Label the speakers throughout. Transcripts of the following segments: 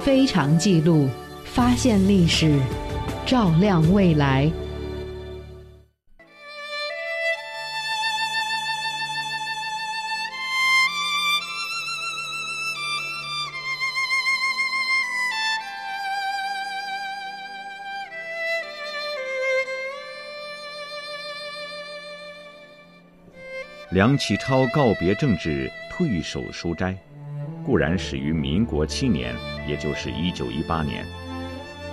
Speaker 1: 非常记录，发现历史，照亮未来。
Speaker 2: 梁启超告别政治，退守书斋，固然始于民国七年，也就是一九一八年，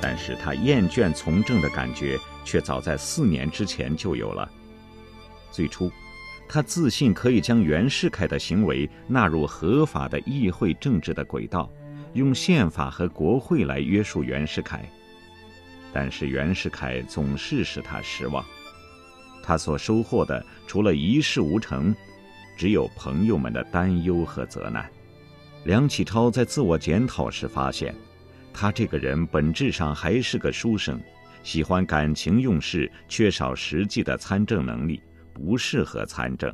Speaker 2: 但是他厌倦从政的感觉，却早在四年之前就有了。最初，他自信可以将袁世凯的行为纳入合法的议会政治的轨道，用宪法和国会来约束袁世凯。但是袁世凯总是使他失望。他所收获的，除了一事无成，只有朋友们的担忧和责难。梁启超在自我检讨时发现，他这个人本质上还是个书生，喜欢感情用事，缺少实际的参政能力，不适合参政。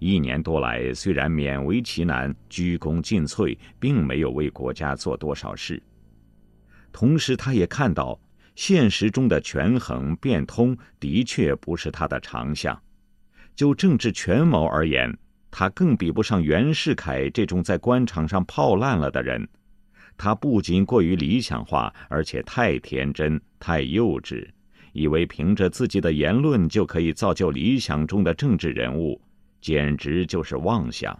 Speaker 2: 一年多来，虽然勉为其难，鞠躬尽瘁，并没有为国家做多少事。同时，他也看到。现实中的权衡变通的确不是他的长项。就政治权谋而言，他更比不上袁世凯这种在官场上泡烂了的人。他不仅过于理想化，而且太天真、太幼稚，以为凭着自己的言论就可以造就理想中的政治人物，简直就是妄想。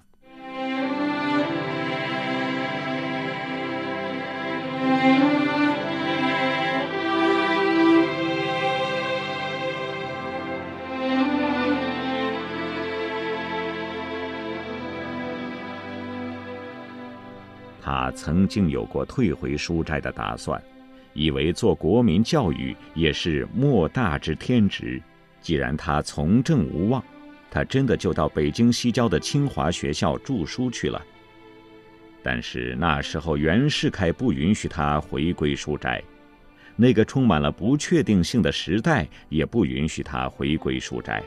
Speaker 2: 曾经有过退回书斋的打算，以为做国民教育也是莫大之天职。既然他从政无望，他真的就到北京西郊的清华学校著书去了。但是那时候袁世凯不允许他回归书斋，那个充满了不确定性的时代也不允许他回归书斋。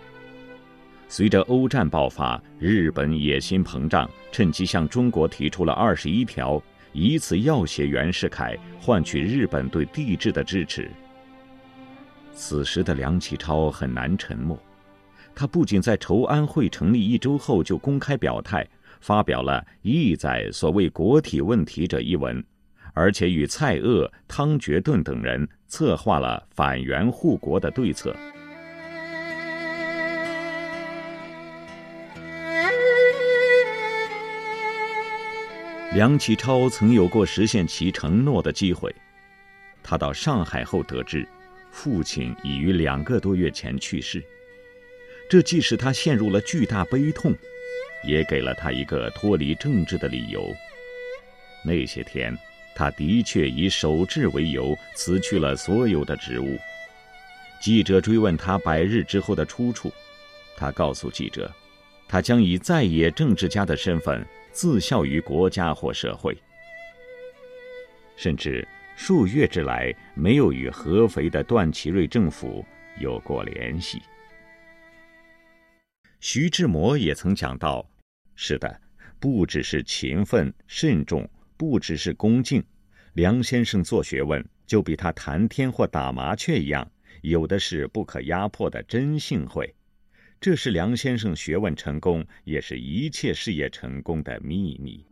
Speaker 2: 随着欧战爆发，日本野心膨胀，趁机向中国提出了二十一条，以此要挟袁世凯，换取日本对帝制的支持。此时的梁启超很难沉默，他不仅在筹安会成立一周后就公开表态，发表了意在所谓国体问题者一文，而且与蔡锷、汤觉顿等人策划了反袁护国的对策。梁启超曾有过实现其承诺的机会，他到上海后得知，父亲已于两个多月前去世，这既使他陷入了巨大悲痛，也给了他一个脱离政治的理由。那些天，他的确以守志为由辞去了所有的职务。记者追问他百日之后的出处，他告诉记者，他将以在野政治家的身份。自效于国家或社会，甚至数月之来没有与合肥的段祺瑞政府有过联系。徐志摩也曾讲到：“是的，不只是勤奋慎重，不只是恭敬，梁先生做学问就比他谈天或打麻雀一样，有的是不可压迫的真性慧。”这是梁先生学问成功，也是一切事业成功的秘密。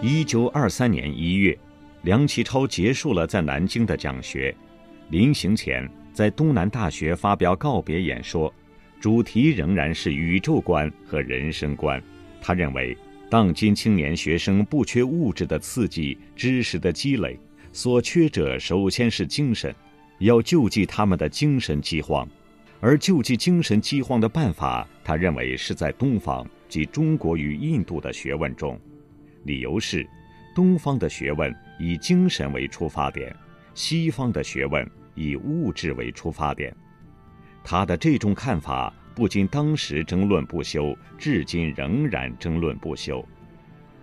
Speaker 2: 一九二三年一月，梁启超结束了在南京的讲学。临行前，在东南大学发表告别演说，主题仍然是宇宙观和人生观。他认为，当今青年学生不缺物质的刺激、知识的积累，所缺者首先是精神，要救济他们的精神饥荒。而救济精神饥荒的办法，他认为是在东方及中国与印度的学问中。理由是，东方的学问以精神为出发点，西方的学问。以物质为出发点，他的这种看法不仅当时争论不休，至今仍然争论不休。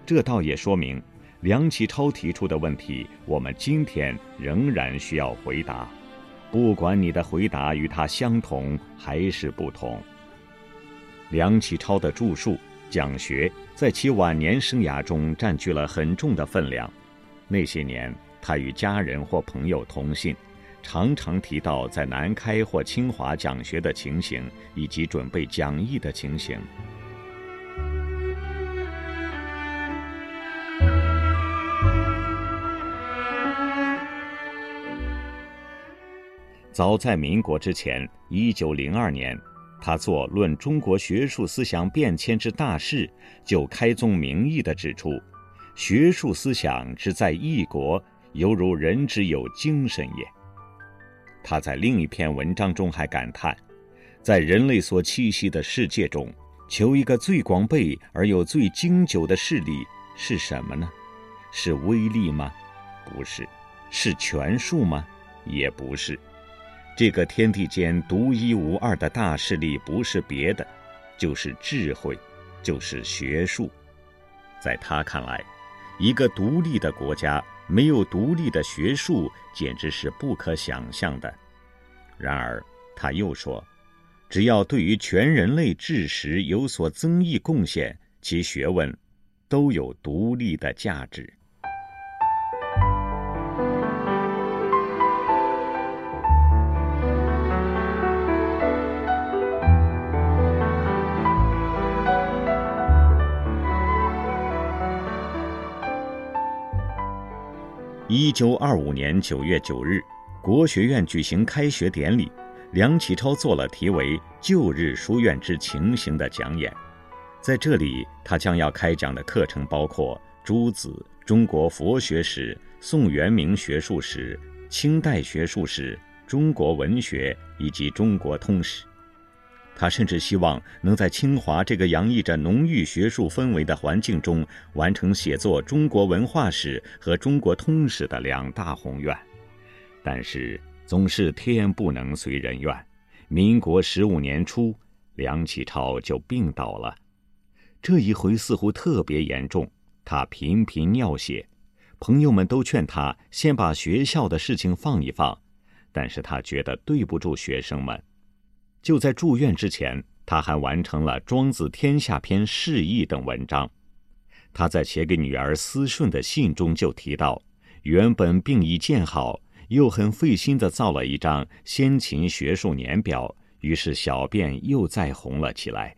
Speaker 2: 这倒也说明，梁启超提出的问题，我们今天仍然需要回答，不管你的回答与他相同还是不同。梁启超的著述、讲学，在其晚年生涯中占据了很重的分量。那些年，他与家人或朋友通信。常常提到在南开或清华讲学的情形，以及准备讲义的情形。早在民国之前，一九零二年，他作《论中国学术思想变迁之大势》，就开宗明义地指出：“学术思想之在异国，犹如人之有精神也。”他在另一篇文章中还感叹，在人类所栖息的世界中，求一个最广备而又最经久的势力是什么呢？是威力吗？不是。是权术吗？也不是。这个天地间独一无二的大势力不是别的，就是智慧，就是学术。在他看来，一个独立的国家。没有独立的学术，简直是不可想象的。然而，他又说，只要对于全人类知识有所增益贡献，其学问都有独立的价值。一九二五年九月九日，国学院举行开学典礼，梁启超做了题为《旧日书院之情形》的讲演。在这里，他将要开讲的课程包括诸子、中国佛学史、宋元明学术史、清代学术史、中国文学以及中国通史。他甚至希望能在清华这个洋溢着浓郁学术氛围的环境中，完成写作中国文化史和中国通史的两大宏愿。但是总是天不能随人愿。民国十五年初，梁启超就病倒了，这一回似乎特别严重，他频频尿血。朋友们都劝他先把学校的事情放一放，但是他觉得对不住学生们。就在住院之前，他还完成了《庄子天下篇》释义等文章。他在写给女儿思顺的信中就提到，原本病已见好，又很费心地造了一张先秦学术年表，于是小便又再红了起来。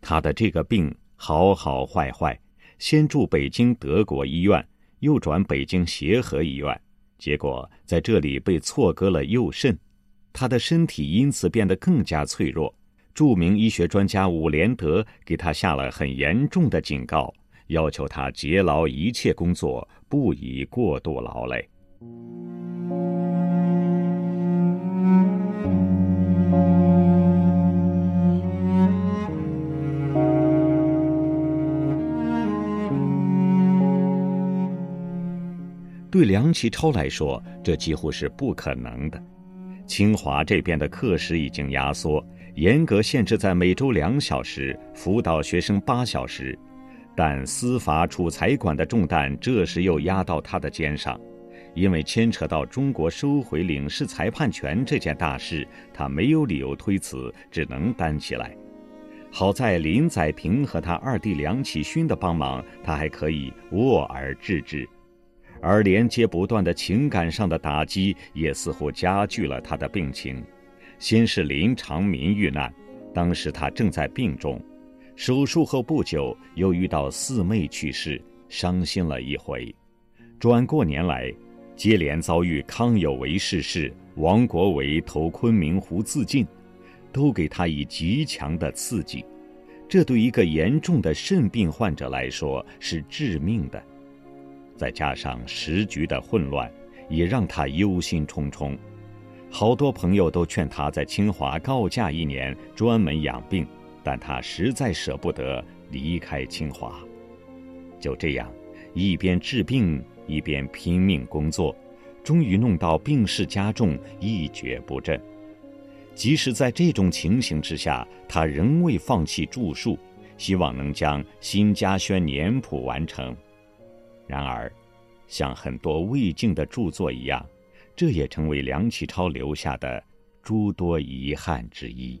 Speaker 2: 他的这个病好好坏坏，先住北京德国医院，又转北京协和医院，结果在这里被错割了右肾。他的身体因此变得更加脆弱。著名医学专家伍连德给他下了很严重的警告，要求他节劳一切工作，不宜过度劳累。对梁启超来说，这几乎是不可能的。清华这边的课时已经压缩，严格限制在每周两小时，辅导学生八小时。但司法处裁管的重担这时又压到他的肩上，因为牵扯到中国收回领事裁判权这件大事，他没有理由推辞，只能担起来。好在林载平和他二弟梁启勋的帮忙，他还可以握而治之。而连接不断的情感上的打击，也似乎加剧了他的病情。先是林长民遇难，当时他正在病中；手术后不久，又遇到四妹去世，伤心了一回。转过年来，接连遭遇康有为逝世、王国维投昆明湖自尽，都给他以极强的刺激。这对一个严重的肾病患者来说是致命的。再加上时局的混乱，也让他忧心忡忡。好多朋友都劝他在清华告假一年，专门养病，但他实在舍不得离开清华。就这样，一边治病，一边拼命工作，终于弄到病势加重，一蹶不振。即使在这种情形之下，他仍未放弃著述，希望能将《新家轩年谱》完成。然而，像很多魏晋的著作一样，这也成为梁启超留下的诸多遗憾之一。